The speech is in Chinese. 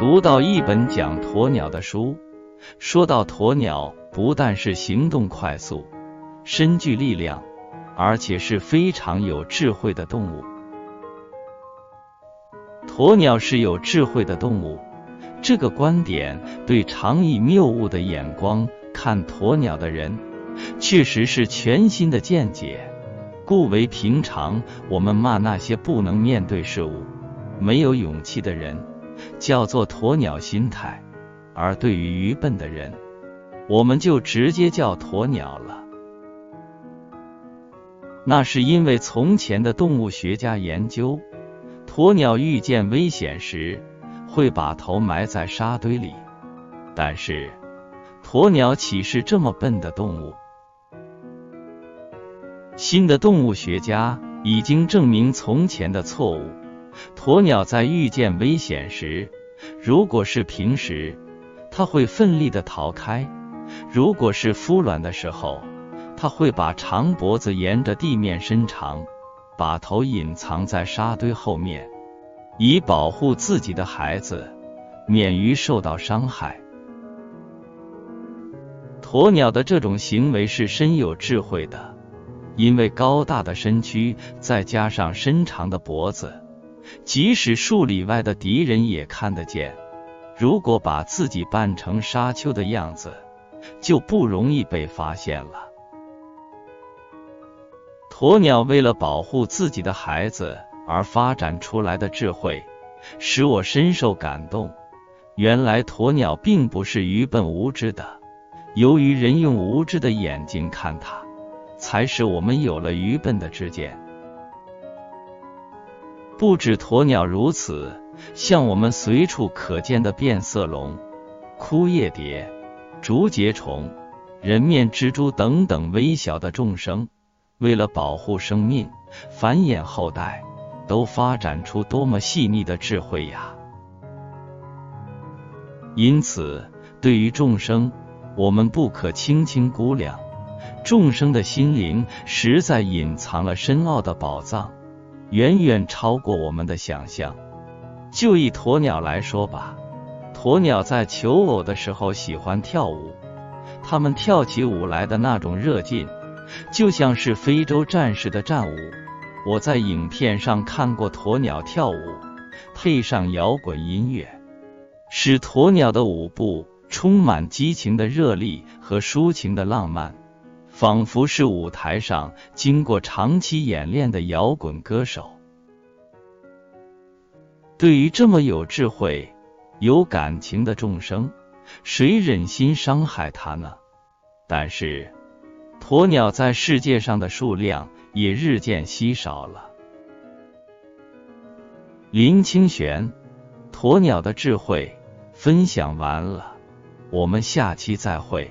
读到一本讲鸵鸟的书，说到鸵鸟不但是行动快速、身具力量，而且是非常有智慧的动物。鸵鸟是有智慧的动物，这个观点对常以谬误的眼光看鸵鸟的人，确实是全新的见解。故为平常我们骂那些不能面对事物、没有勇气的人，叫做鸵鸟心态；而对于愚笨的人，我们就直接叫鸵鸟了。那是因为从前的动物学家研究，鸵鸟遇见危险时会把头埋在沙堆里。但是，鸵鸟岂是这么笨的动物？新的动物学家已经证明从前的错误。鸵鸟在遇见危险时，如果是平时，它会奋力的逃开；如果是孵卵的时候，它会把长脖子沿着地面伸长，把头隐藏在沙堆后面，以保护自己的孩子免于受到伤害。鸵鸟的这种行为是深有智慧的。因为高大的身躯，再加上伸长的脖子，即使数里外的敌人也看得见。如果把自己扮成沙丘的样子，就不容易被发现了。鸵鸟为了保护自己的孩子而发展出来的智慧，使我深受感动。原来鸵鸟并不是愚笨无知的，由于人用无知的眼睛看它。才使我们有了愚笨的知见。不止鸵鸟如此，像我们随处可见的变色龙、枯叶蝶、竹节虫、人面蜘蛛等等微小的众生，为了保护生命、繁衍后代，都发展出多么细腻的智慧呀！因此，对于众生，我们不可轻轻估量。众生的心灵实在隐藏了深奥的宝藏，远远超过我们的想象。就以鸵鸟来说吧，鸵鸟在求偶的时候喜欢跳舞，它们跳起舞来的那种热劲，就像是非洲战士的战舞。我在影片上看过鸵鸟跳舞，配上摇滚音乐，使鸵鸟的舞步充满激情的热力和抒情的浪漫。仿佛是舞台上经过长期演练的摇滚歌手。对于这么有智慧、有感情的众生，谁忍心伤害他呢？但是，鸵鸟在世界上的数量也日渐稀少了。林清玄，鸵鸟的智慧分享完了，我们下期再会。